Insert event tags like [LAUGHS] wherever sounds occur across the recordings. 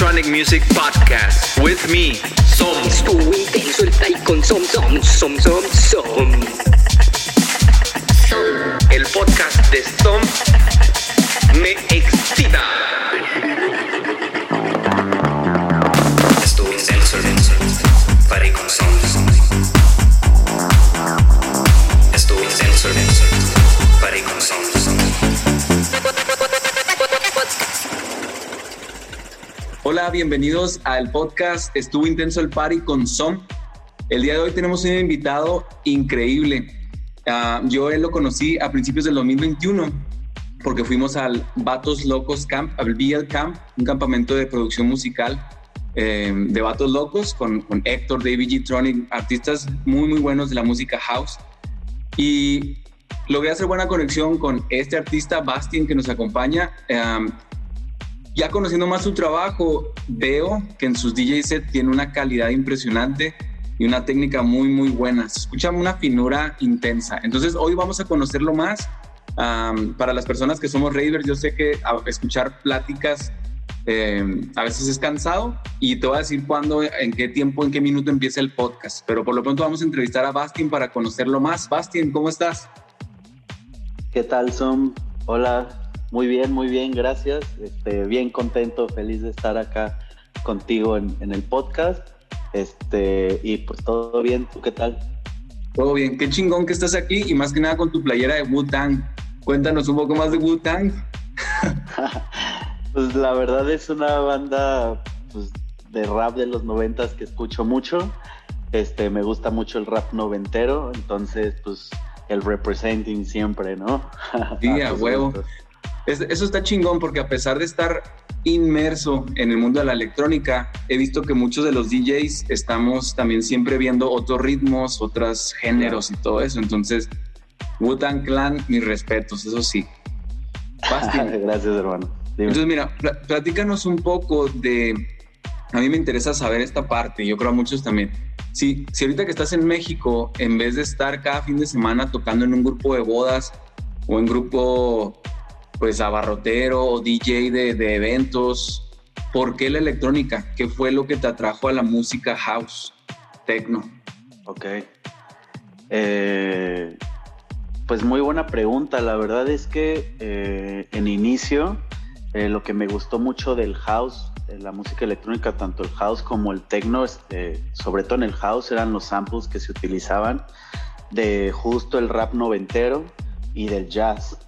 Electronic Music Podcast with me, Som. Estuvo intenso el con Som Som Som Som Som. El podcast de Som me excita. Bienvenidos al podcast Estuvo Intenso el Party con Som. El día de hoy tenemos un invitado increíble. Ah, yo él lo conocí a principios del 2021 porque fuimos al Vatos Locos Camp, al BL Camp, un campamento de producción musical eh, de Vatos Locos con, con Héctor, David G. Tronic, artistas muy, muy buenos de la música house. Y logré hacer buena conexión con este artista, Bastien, que nos acompaña. Um, ya conociendo más su trabajo, veo que en sus DJ set tiene una calidad impresionante y una técnica muy, muy buena. Se escucha una finura intensa. Entonces, hoy vamos a conocerlo más. Para las personas que somos ravers, yo sé que escuchar pláticas eh, a veces es cansado y te voy a decir cuándo, en qué tiempo, en qué minuto empieza el podcast. Pero por lo pronto vamos a entrevistar a Bastien para conocerlo más. Bastien, ¿cómo estás? ¿Qué tal, Som? Hola, muy bien, muy bien, gracias. Este, bien contento, feliz de estar acá contigo en, en, el podcast. Este, y pues todo bien, ¿tú qué tal? Todo bien, qué chingón que estás aquí y más que nada con tu playera de Wu-Tang. Cuéntanos un poco más de Wu-Tang. [LAUGHS] pues la verdad es una banda pues, de rap de los noventas que escucho mucho. Este, me gusta mucho el rap noventero, entonces pues el representing siempre, ¿no? [LAUGHS] Sí, a huevo. Es, eso está chingón porque a pesar de estar inmerso en el mundo de la electrónica, he visto que muchos de los DJs estamos también siempre viendo otros ritmos, otros géneros y todo eso. Entonces, Wu-Tang Clan, mis respetos, eso sí. [LAUGHS] Gracias, hermano. Dime. Entonces, mira, pl platícanos un poco de... A mí me interesa saber esta parte, yo creo a muchos también. Si, si ahorita que estás en México, en vez de estar cada fin de semana tocando en un grupo de bodas o en grupo pues abarrotero o DJ de, de, eventos. ¿Por qué la electrónica? ¿Qué fue lo que te atrajo a la música house, techno? Ok. Eh, pues muy buena pregunta. La verdad es que eh, en inicio eh, lo que me gustó mucho del house, la música electrónica, tanto el house como el techno, este, sobre todo en el house, eran los samples que se utilizaban de justo el rap noventero y del jazz.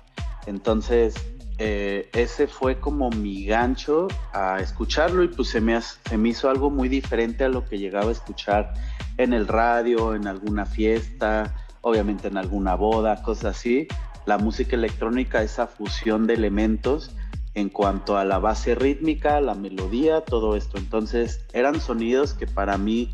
Entonces, eh, ese fue como mi gancho a escucharlo y pues se me, se me hizo algo muy diferente a lo que llegaba a escuchar en el radio, en alguna fiesta, obviamente en alguna boda, cosas así. La música electrónica, esa fusión de elementos en cuanto a la base rítmica, la melodía, todo esto. Entonces eran sonidos que para mí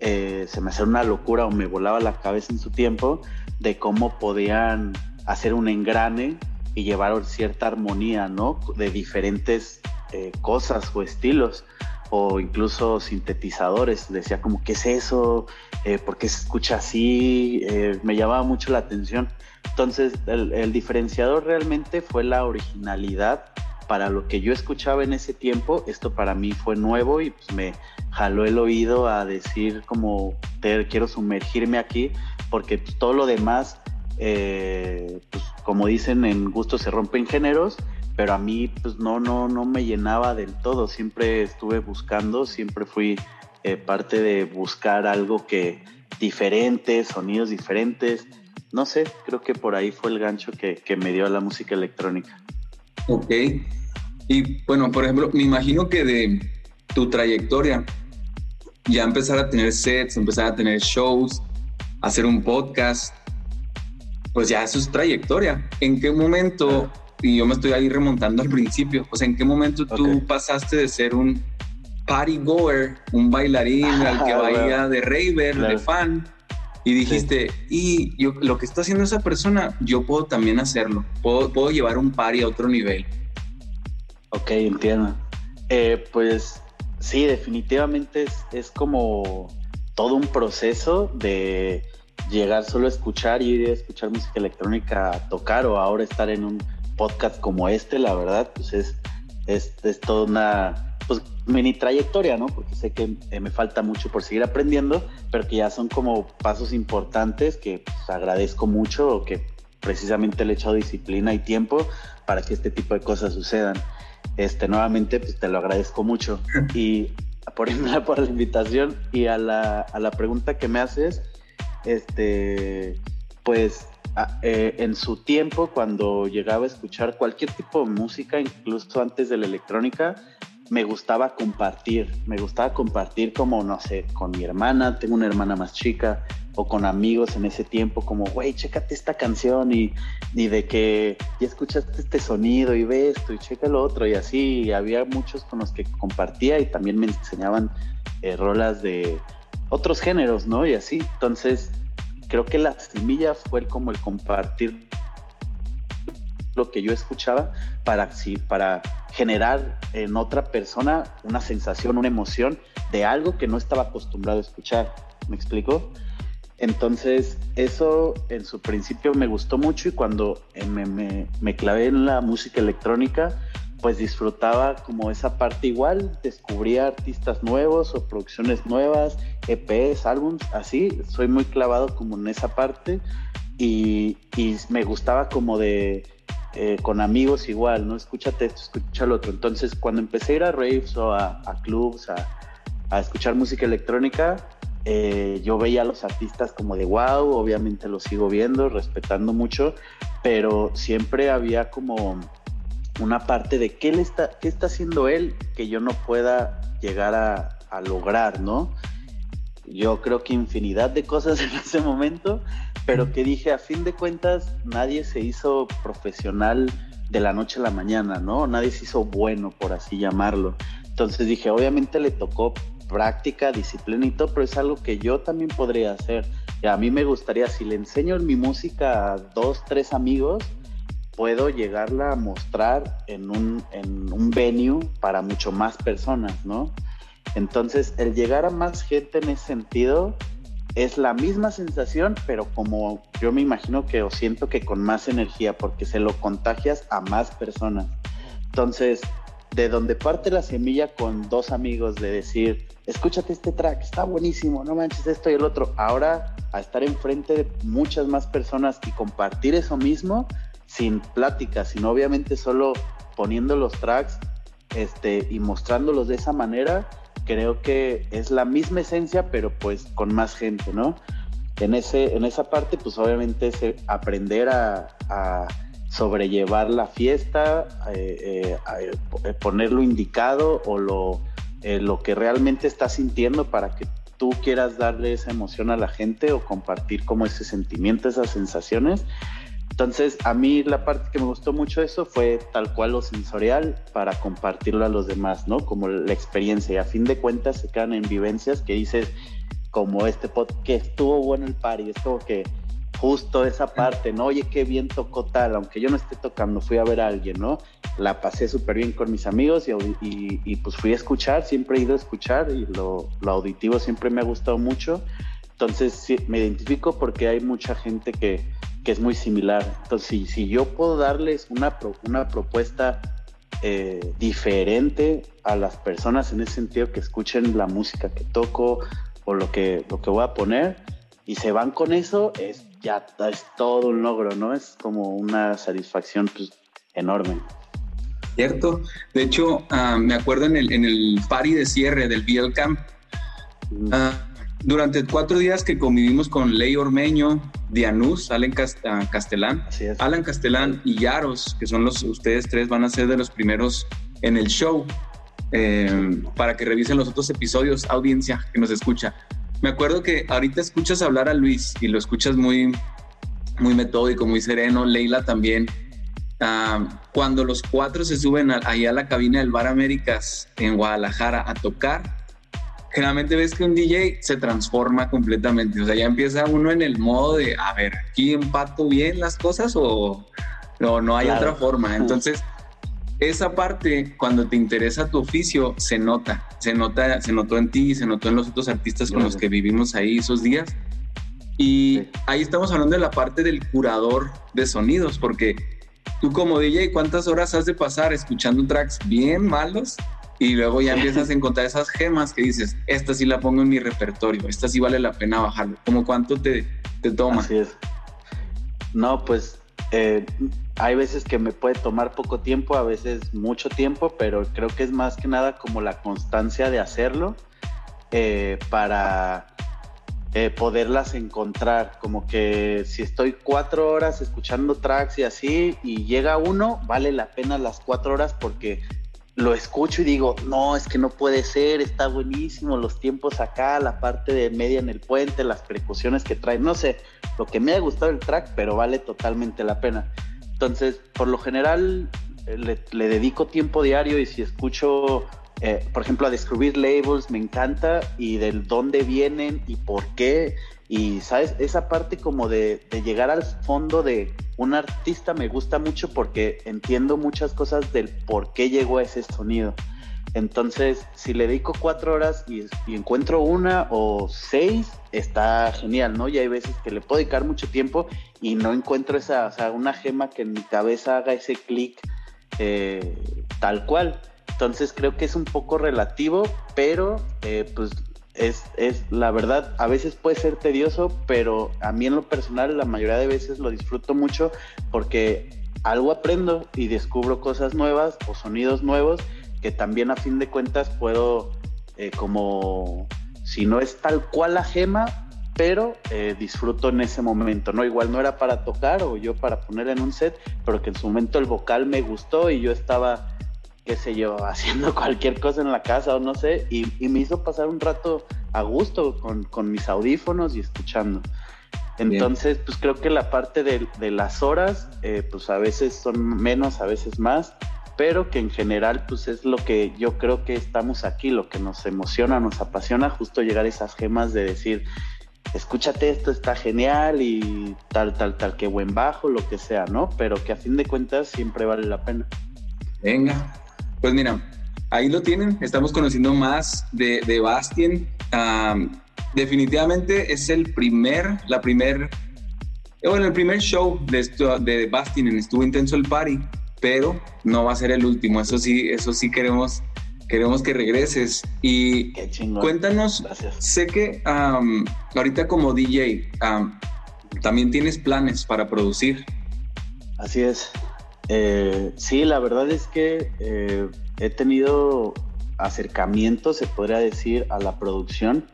eh, se me hacía una locura o me volaba la cabeza en su tiempo de cómo podían hacer un engrane y llevar cierta armonía, ¿no? De diferentes eh, cosas o estilos o incluso sintetizadores. Decía como, ¿qué es eso? Eh, ¿Por qué se escucha así? Eh, me llamaba mucho la atención. Entonces, el, diferenciador realmente fue la originalidad para lo que yo escuchaba en ese tiempo. Esto para mí fue nuevo y pues me jaló el oído a decir como, quiero sumergirme aquí, porque pues, todo lo demás eh, pues como dicen en gusto se rompen géneros, pero a mí pues no, no, no me llenaba del todo, siempre estuve buscando, siempre fui eh, parte de buscar algo que diferente, sonidos diferentes, no sé, creo que por ahí fue el gancho que, que me dio a la música electrónica. Ok, y bueno, por ejemplo, me imagino que de tu trayectoria, ya empezar a tener sets, empezar a tener shows, hacer un podcast, pues ya eso es trayectoria. ¿En qué momento, y yo me estoy ahí remontando al principio, pues en qué momento tú pasaste de ser un party goer, un bailarín al que baila de raver, claro. de fan, y dijiste, sí. y yo, lo que está haciendo esa persona, yo puedo también hacerlo, puedo, puedo llevar un party a otro nivel. Ok, entiendo. Eh, pues sí, definitivamente es, es como todo un proceso de llegar solo a escuchar y ir a escuchar música electrónica a tocar o ahora estar en un podcast como este, la verdad, pues es, es, es toda una pues mini trayectoria, ¿no? Porque sé que eh, me falta mucho por seguir aprendiendo, pero que ya son como pasos importantes que pues, agradezco mucho o que precisamente le he echado disciplina y tiempo para que este tipo de cosas sucedan. Este, nuevamente, pues te lo agradezco mucho. [LAUGHS] Y por, [LAUGHS] por la invitación y a la, a la pregunta que me haces, este, pues eh, en su tiempo, cuando llegaba a escuchar cualquier tipo de música, incluso antes de la electrónica, me gustaba compartir, me gustaba compartir como, no sé, con mi hermana, tengo una hermana más chica, o con amigos en ese tiempo, como, güey, chécate esta canción y, y, de que ya escuchaste este sonido y ve esto y checa lo otro, y así, había muchos con los que compartía y también me enseñaban eh, rolas de otros géneros, ¿no? Y así, entonces, creo que la semilla fue como el compartir lo que yo escuchaba para, sí, para generar en otra persona una sensación, una emoción de algo que no estaba acostumbrado a escuchar. ¿Me explico? Entonces, eso en su principio me gustó mucho y cuando eh, me, me, me, clavé en la música electrónica, pues disfrutaba como esa parte igual, descubría artistas nuevos o producciones nuevas, EPs, álbums, así, soy muy clavado como en esa parte y, y me gustaba como de eh, con amigos igual, ¿no? Escúchate esto, escucha lo otro. Entonces, cuando empecé a ir a raves o a, clubs, a, escuchar música electrónica, eh, yo veía a los artistas como de wow, obviamente los sigo viendo, respetando mucho, pero siempre había como una parte de qué, le está, qué está haciendo él que yo no pueda llegar a, a lograr, ¿no? Yo creo que infinidad de cosas [LAUGHS] en ese momento, pero que dije, a fin de cuentas, nadie se hizo profesional de la noche a la mañana, ¿no? Nadie se hizo bueno, por así llamarlo. Entonces dije, obviamente le tocó práctica, disciplina y todo, pero es algo que yo también podría hacer. Y a mí me gustaría, si le enseño mi música a dos, tres amigos, puedo llegarla a mostrar en un, en un venue para mucho más personas, ¿no? Entonces, el llegar a más gente en ese sentido es la misma sensación, pero como yo me imagino que o siento que con más energía, porque se lo contagias a más personas. Entonces, de donde parte la semilla con dos amigos de decir, escúchate este track, está buenísimo, no manches esto y el otro, ahora a estar enfrente de muchas más personas y compartir eso mismo sin plática, sino obviamente solo poniendo los tracks este, y mostrándolos de esa manera, creo que es la misma esencia, pero pues con más gente, ¿no? En, ese, en esa parte, pues obviamente es eh, aprender a, sobrellevar la fiesta, eh, eh, poner lo indicado o lo, lo que realmente estás sintiendo para que tú quieras darle esa emoción a la gente o compartir como ese sentimiento, esas sensaciones. Entonces, a mí la parte que me gustó mucho eso fue tal cual lo sensorial para compartirlo a los demás, ¿no? Como la experiencia. Y a fin de cuentas se quedan en vivencias que dices, como este pod que estuvo bueno el party, es como que justo esa parte, ¿no? Oye, qué bien tocó tal, aunque yo no esté tocando, fui a ver a alguien, ¿no? La pasé súper bien con mis amigos y, y, pues fui a escuchar, siempre he ido a escuchar y lo, lo auditivo siempre me ha gustado mucho. Entonces me identifico porque hay mucha gente que que es muy similar. Entonces, si, yo puedo darles una, una propuesta eh, diferente a las personas en ese sentido que escuchen la música que toco o lo que, lo que voy a poner y se van con eso, es ya es todo un logro, ¿no? Es como una satisfacción pues, enorme. Cierto. De hecho, ah, me acuerdo en el, en el party de cierre del BL Camp, uh, durante cuatro días que convivimos con Ley Ormeño, Dianus, Alan ah, Castellán, Alan Castellán y Yaros, que son los, ustedes tres van a ser de los primeros en el show, eh, para que revisen los otros episodios, audiencia que nos escucha. Me acuerdo que ahorita escuchas hablar a Luis y lo escuchas muy, muy metódico, muy sereno, Leila también. Ah, cuando los cuatro se suben ahí a la cabina del Bar Américas en Guadalajara a tocar, generalmente ves que un DJ se transforma completamente. O sea, ya empieza uno en el modo de, a ver, ¿aquí empato bien las cosas o no, no hay otra forma? Entonces, esa parte, cuando te interesa tu oficio, se nota. Se nota, se notó en ti, se notó en los otros artistas con los que vivimos ahí esos días. Y ahí estamos hablando de la parte del curador de sonidos, porque tú como DJ, ¿cuántas horas has de pasar escuchando tracks bien malos Y luego ya empiezas a [LAUGHS] encontrar esas gemas que dices, esta sí la pongo en mi repertorio, esta sí vale la pena bajarlo. ¿Cómo cuánto te, te toma? Así es. No, pues eh, hay veces que me puede tomar poco tiempo, a veces mucho tiempo, pero creo que es más que nada como la constancia de hacerlo eh, para eh, poderlas encontrar. Como que si estoy cuatro horas escuchando tracks y así, y llega uno, vale la pena las cuatro horas porque lo escucho y digo, no, es que no puede ser, está buenísimo, los tiempos acá, la parte de media en el puente, las precauciones que trae, no sé, lo que me ha gustado el track, pero vale totalmente la pena. Entonces, por lo general, eh, le, dedico tiempo diario y si escucho, eh, por ejemplo, a descubrir labels, me encanta y del dónde vienen y por qué. Y, ¿sabes? Esa parte como de, de llegar al fondo de un artista me gusta mucho porque entiendo muchas cosas del por qué llegó a ese sonido. Entonces, si le dedico cuatro horas y, encuentro una o seis, está genial, ¿no? Y hay veces que le puedo dedicar mucho tiempo y no encuentro esa, o sea, una gema que en mi cabeza haga ese clic eh, tal cual. Entonces creo que es un poco relativo, pero eh, pues es, es, la verdad, a veces puede ser tedioso, pero a mí en lo personal la mayoría de veces lo disfruto mucho porque algo aprendo y descubro cosas nuevas o sonidos nuevos que también a fin de cuentas puedo eh, como, si no es tal cual la gema, pero eh, disfruto en ese momento, ¿no? Igual no era para tocar o yo para poner en un set, pero que en su momento el vocal me gustó y yo estaba, qué sé yo, [LAUGHS] haciendo cualquier cosa en la casa o no sé, y, me hizo pasar un rato a gusto con, mis audífonos y escuchando. Entonces, pues creo que la parte de, las horas, eh, pues a veces son menos, a veces más, pero que en general pues es lo que yo creo que estamos aquí, lo que nos emociona, nos apasiona, justo llegar a esas gemas de decir, escúchate esto, está genial y tal, tal, tal, que buen bajo, lo que sea, ¿no? Pero que a fin de cuentas siempre vale la pena. Venga, pues mira, ahí lo tienen, estamos conociendo más de, de Bastien. definitivamente es el primer, la primer, bueno, el primer show de, esto, de Bastien en Estuvo Intenso el Party pero no va a ser el último. Eso sí, eso sí queremos, queremos que regreses. Y cuéntanos, sé que ahorita como DJ también tienes planes para producir. Así es. Eh, sí, la verdad es que eh, he tenido acercamientos, se podría decir, a la producción.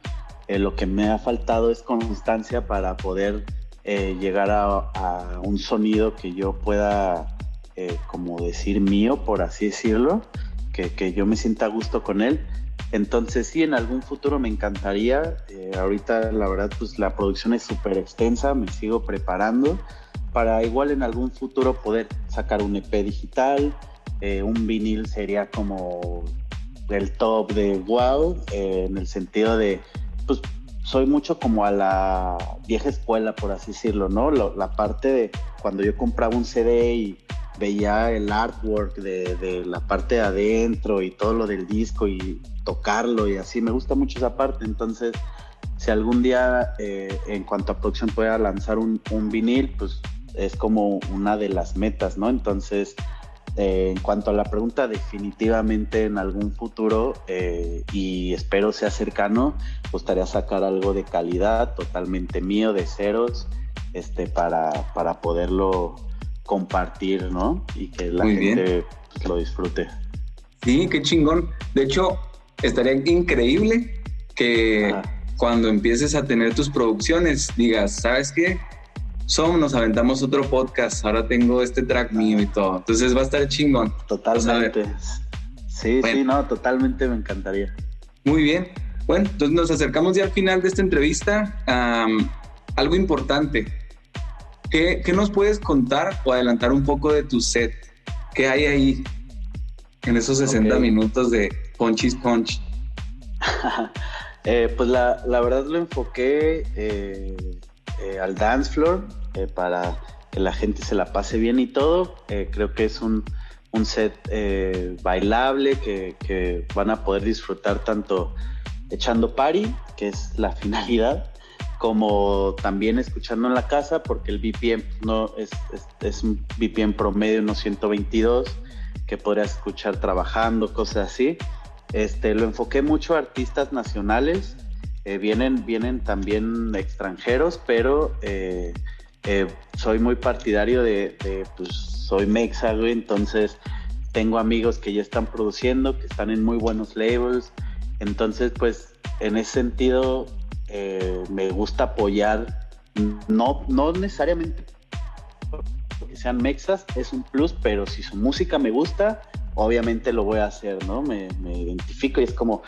Eh, lo que me ha faltado es constancia para poder llegar a, un sonido que yo pueda como decir mío, por así decirlo, que, yo me sienta a gusto con él. Entonces sí, en algún futuro me encantaría. Ahorita la verdad pues la producción es súper extensa, me sigo preparando para igual en algún futuro poder sacar un EP digital. Eh, un vinil sería como el top de wow, en el sentido de, pues soy mucho como a la vieja escuela, por así decirlo, ¿no? la parte de cuando yo compraba un CD y veía el artwork de, la parte de adentro y todo lo del disco y tocarlo y así. Me gusta mucho esa parte. Entonces, si algún día eh, en cuanto a producción pueda lanzar un, vinil, pues es como una de las metas, ¿no? Entonces, eh, en cuanto a la pregunta, definitivamente en algún futuro eh, y espero sea cercano, gustaría sacar algo de calidad, totalmente mío, de ceros, este, para, para poderlo compartir, ¿no? Y que la gente pues, lo disfrute. Sí, qué chingón. De hecho, estaría increíble que cuando empieces a tener tus producciones digas, ¿sabes qué? Son, nos aventamos otro podcast, ahora tengo este track mío y todo. Entonces va a estar chingón. Totalmente. sí, sí, no, totalmente me encantaría. Muy bien. Bueno, entonces nos acercamos ya al final de esta entrevista. algo importante, ¿Qué, nos puedes contar o adelantar un poco de tu set? ¿Qué hay ahí en esos 60 minutos de Punchy's Punch? [LAUGHS] Eh, pues la, verdad lo enfoqué eh, eh, al dance floor para que la gente se la pase bien y todo. creo que es un, set bailable que, que, van a poder disfrutar tanto echando party, que es la [LAUGHS] finalidad, como también escuchando en la casa, porque el BPM no es, es, un BPM promedio, unos 122, que podrías escuchar trabajando, cosas así. este, lo enfoqué mucho a artistas nacionales, eh, vienen, vienen también extranjeros, pero eh, eh, soy muy partidario de, pues soy mexa, güey, entonces tengo amigos que ya están produciendo, que están en muy buenos labels, entonces pues en ese sentido me gusta apoyar, no, no necesariamente que sean mexas, es un plus, pero si su música me gusta, obviamente lo voy a hacer, ¿no? Me, me identifico y es como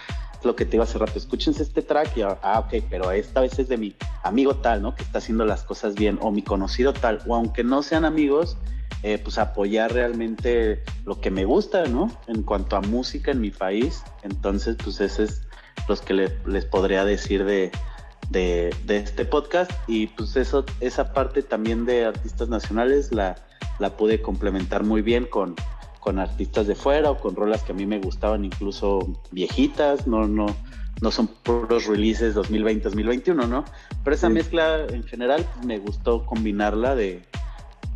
lo que te iba hace rato, escúchense este track y, ah, ok, pero esta vez es de mi amigo tal, ¿no? Que está haciendo las cosas bien, o mi conocido tal, o aunque no sean amigos, eh, pues apoyar realmente lo que me gusta, ¿no? En cuanto a música en mi país, entonces, pues ese es los que le, les podría decir de, de, de, este podcast y pues eso, esa parte también de artistas nacionales la, la pude complementar muy bien con, con artistas de fuera o con rolas que a mí me gustaban, incluso viejitas, no, no, no son puros releases 2020-2021, ¿no? Pero esa sí. mezcla en general pues, me gustó combinarla de,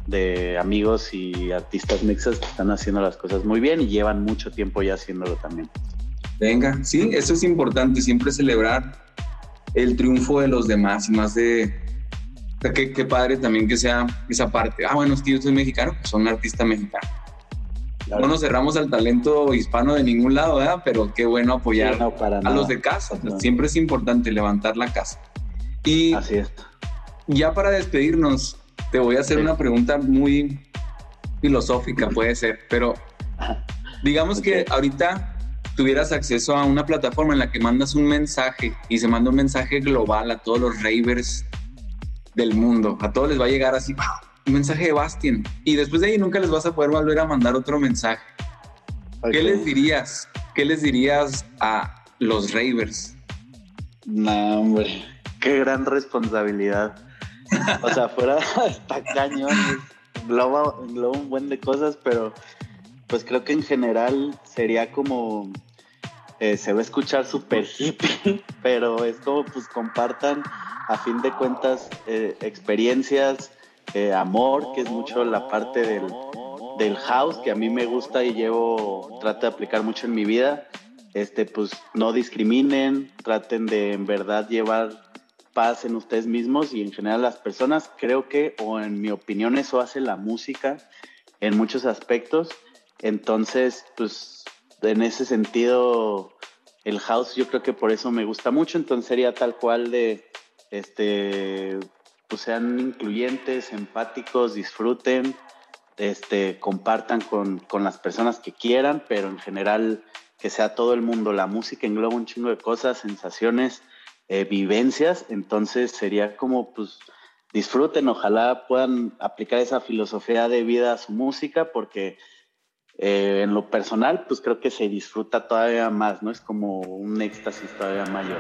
de amigos y artistas mixas que están haciendo las cosas muy bien y llevan mucho tiempo ya haciéndolo también. Venga, sí, eso es importante, siempre celebrar el triunfo de los demás y más de... Qué, qué padre también que sea esa parte. Ah, bueno, es que yo soy mexicano, pues soy un artista mexicano. Claro. No nos cerramos al talento hispano de ningún lado, ¿verdad? Pero qué bueno apoyar sí, no, a nada. los de casa. No. Siempre es importante levantar la casa. Y Así es. ya para despedirnos, te voy a hacer sí. una pregunta muy filosófica, puede ser, pero digamos okay. que ahorita tuvieras acceso a una plataforma en la que mandas un mensaje y se manda un mensaje global a todos los ravers del mundo. A todos les va a llegar así, un mensaje de Bastien. Y después de ahí nunca les vas a poder volver a mandar otro mensaje. Okay. ¿Qué les dirías? ¿Qué les dirías a los ravers? No, hombre, qué gran responsabilidad. O sea, fuera [LAUGHS] está cañón, engloba, engloba un buen de cosas, pero pues creo que en general sería como eh, se va a escuchar súper hippie, [LAUGHS] pero es como pues compartan a fin de cuentas eh, experiencias, eh, amor, que es mucho la parte del, del, house que a mí me gusta y llevo, trato de aplicar mucho en mi vida. Este, pues no discriminen, traten de en verdad llevar paz en ustedes mismos y en general las personas. Creo que, o en mi opinión, eso hace la música en muchos aspectos. Entonces, pues en ese sentido, el house yo creo que por eso me gusta mucho. Entonces sería tal cual de, este, pues sean incluyentes, empáticos, disfruten, este, compartan con, con, las personas que quieran, pero en general que sea todo el mundo. La música engloba un chingo de cosas, sensaciones, eh, vivencias, entonces sería como, pues, disfruten, ojalá puedan aplicar esa filosofía de vida a su música, porque eh, en lo personal, pues creo que se disfruta todavía más, ¿no? Es como un éxtasis todavía mayor.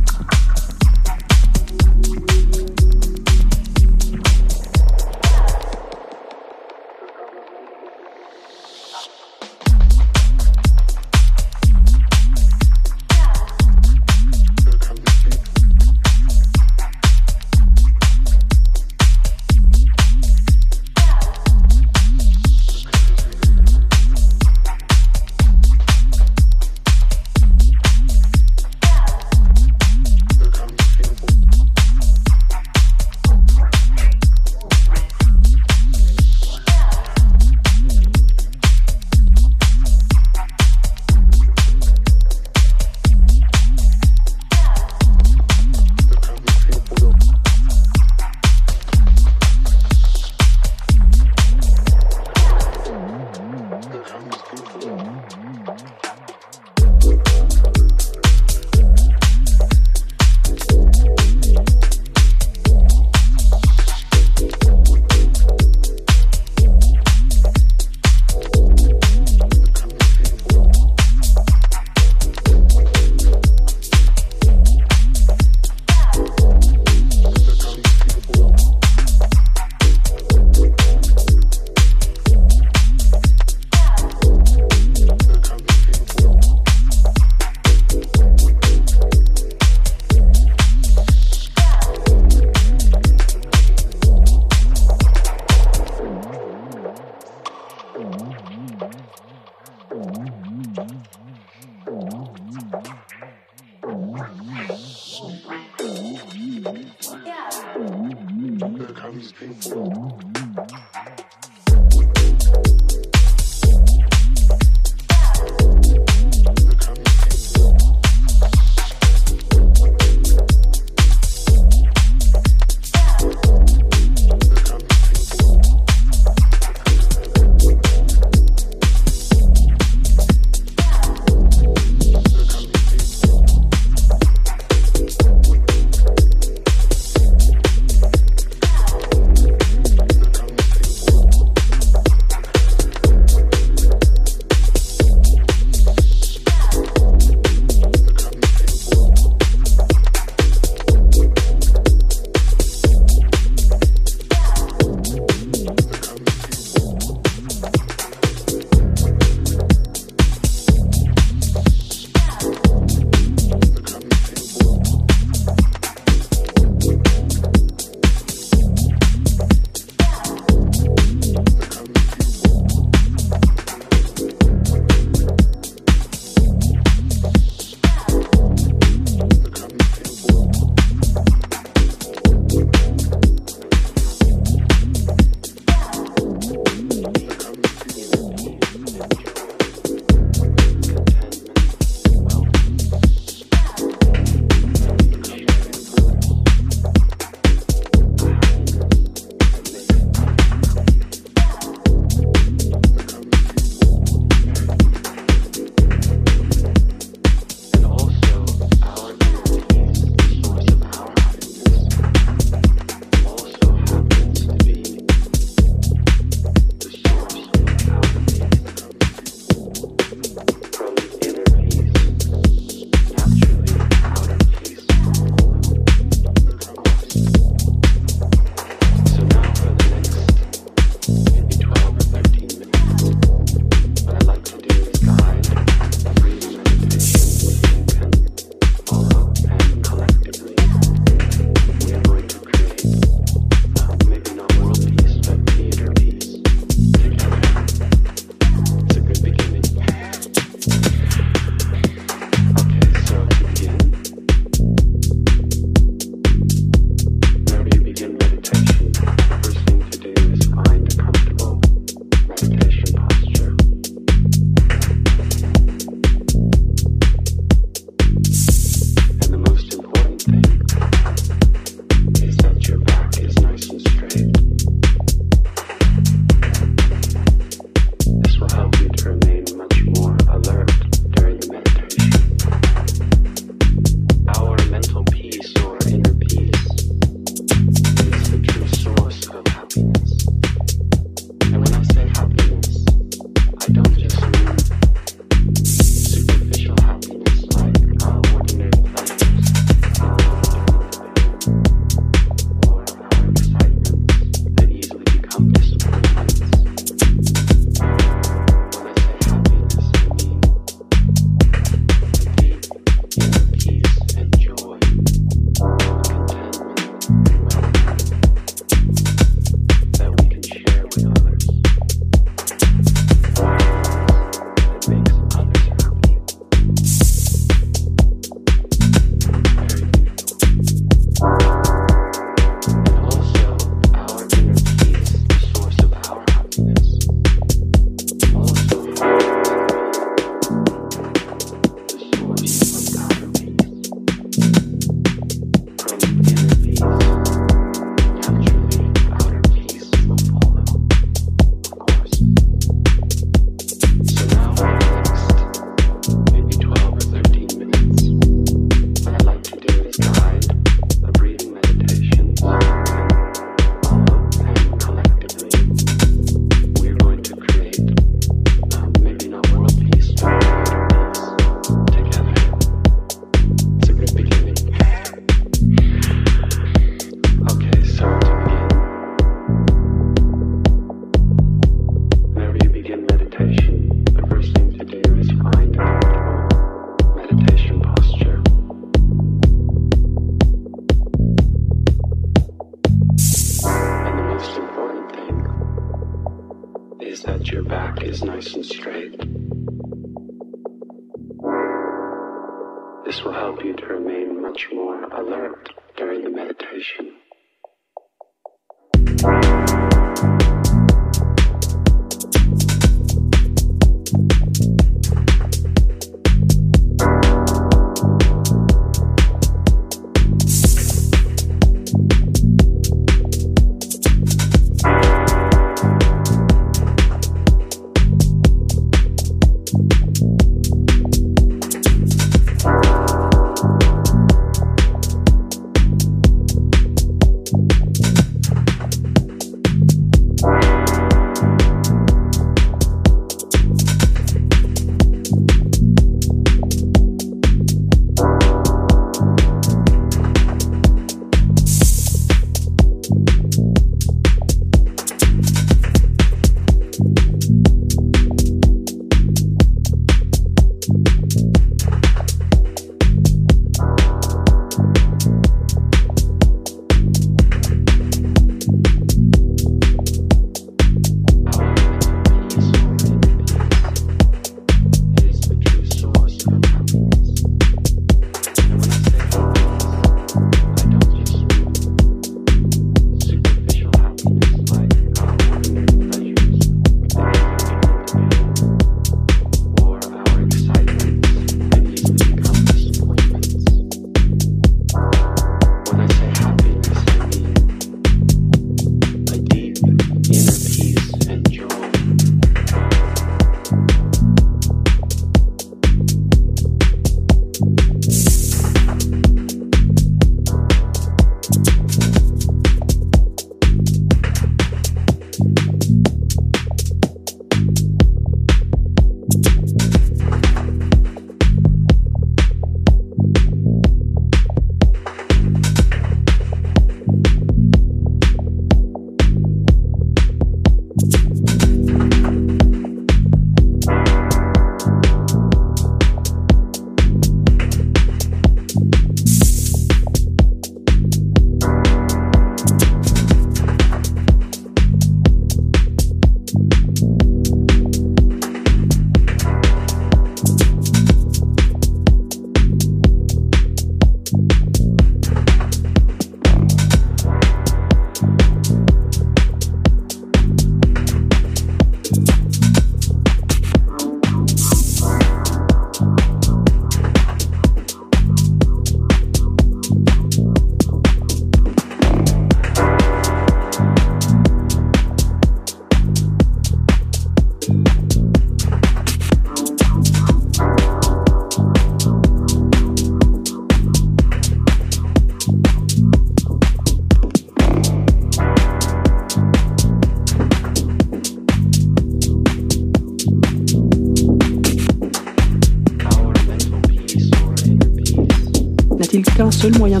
Seul moyen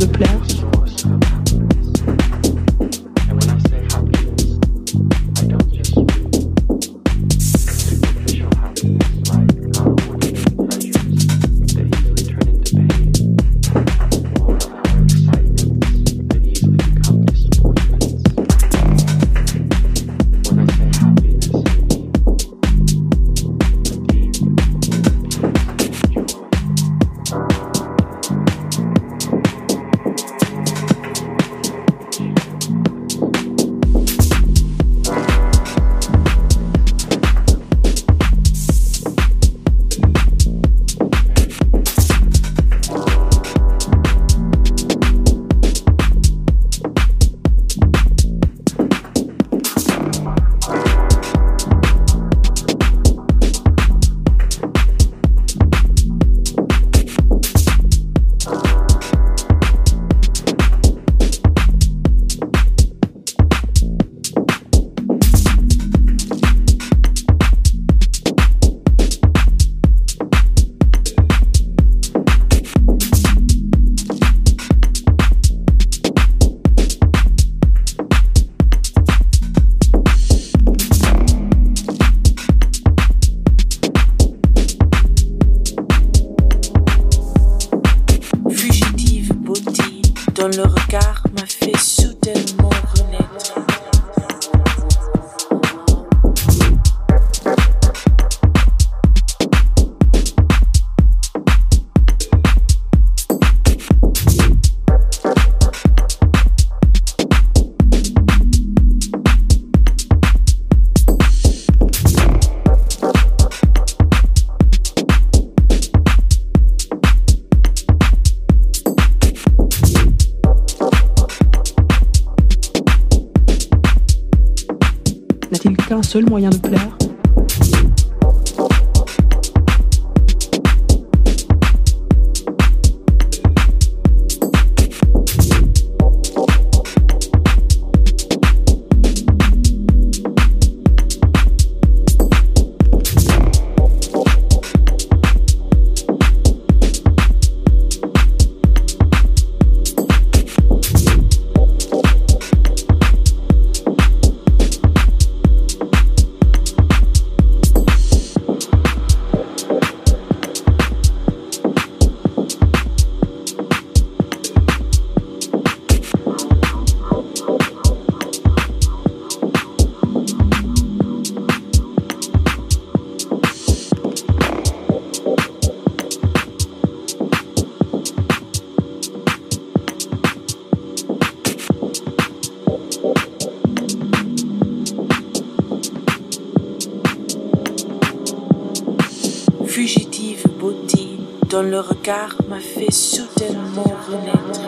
le regard m'a fait soudainement renaître.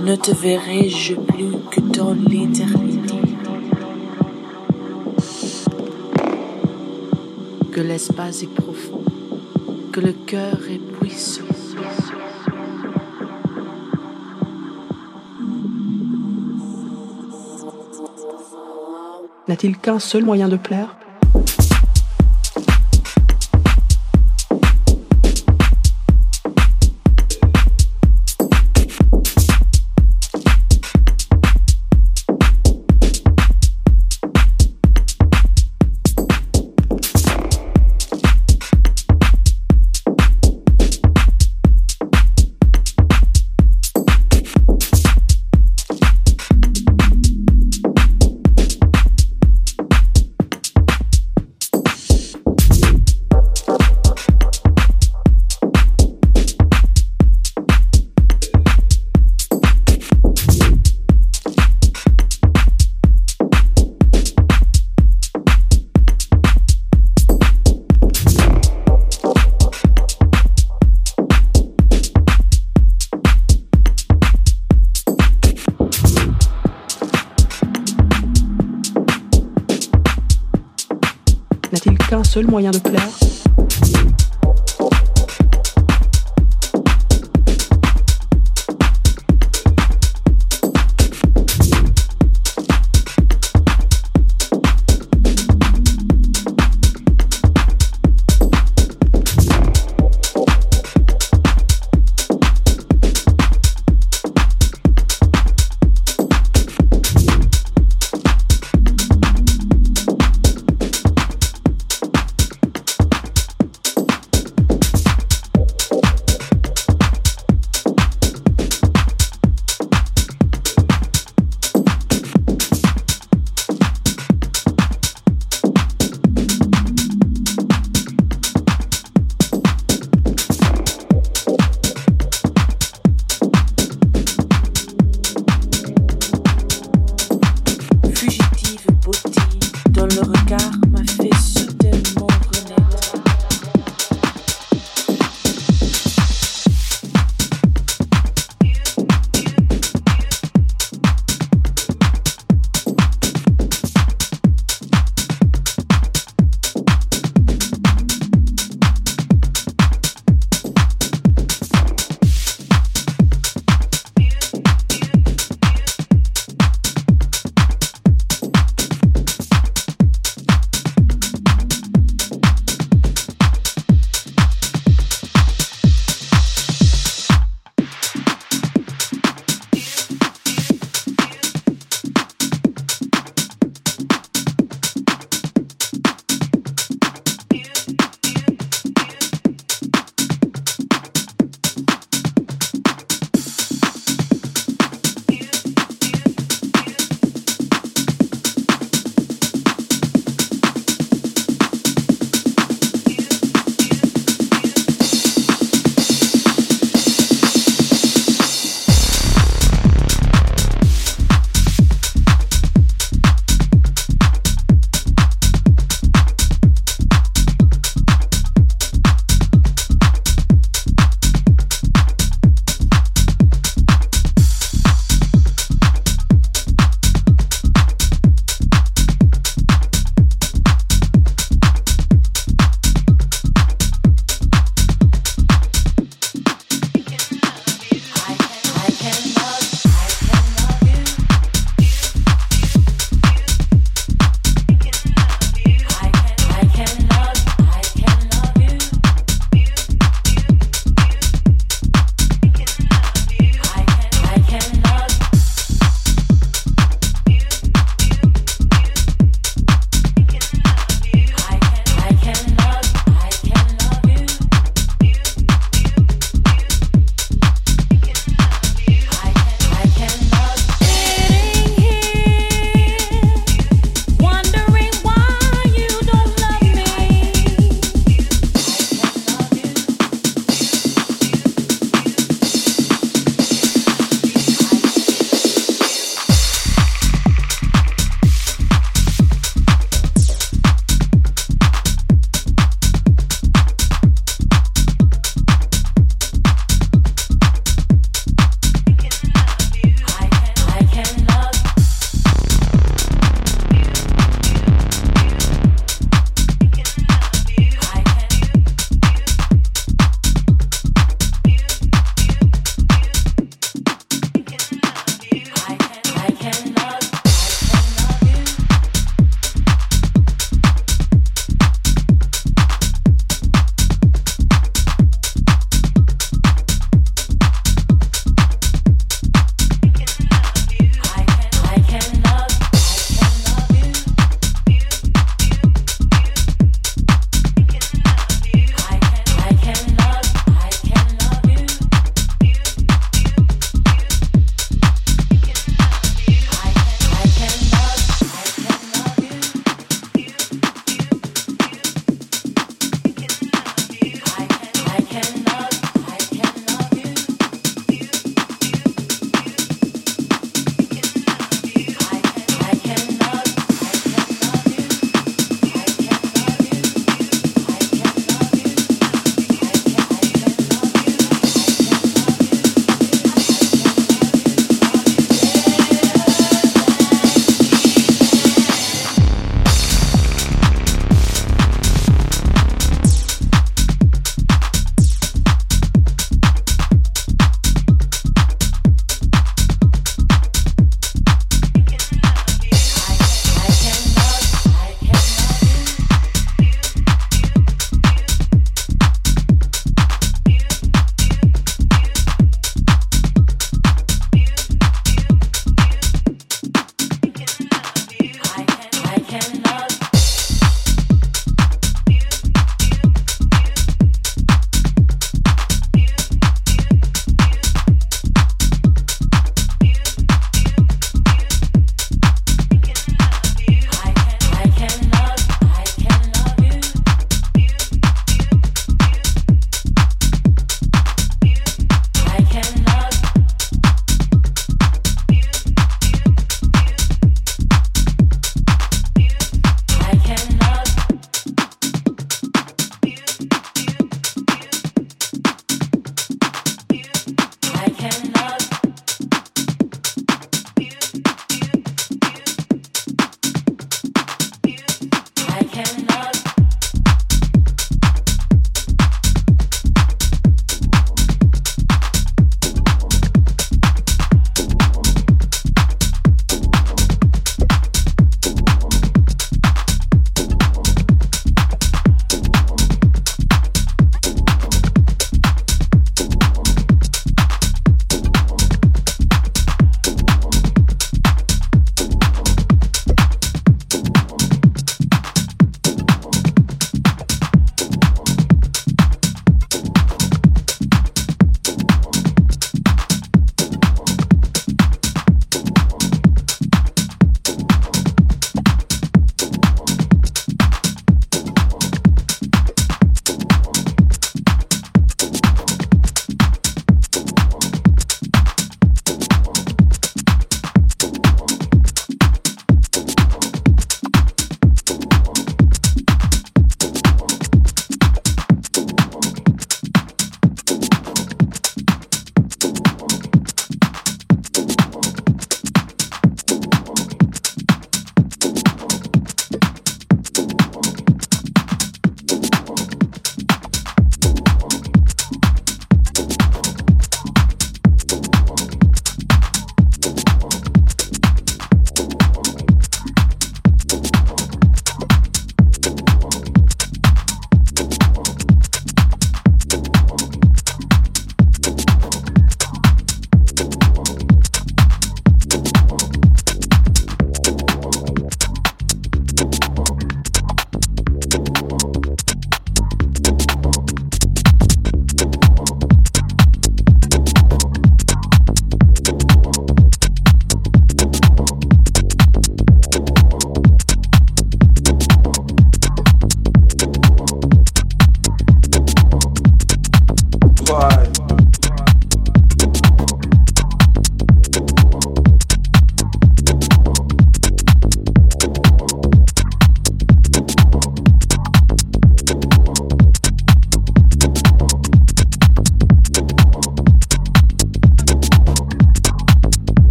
Ne te verrai-je plus que dans l'éternité? Que l'espace est profond, que le cœur est puissant. N'a-t-il qu'un seul moyen de plaire? Moyen de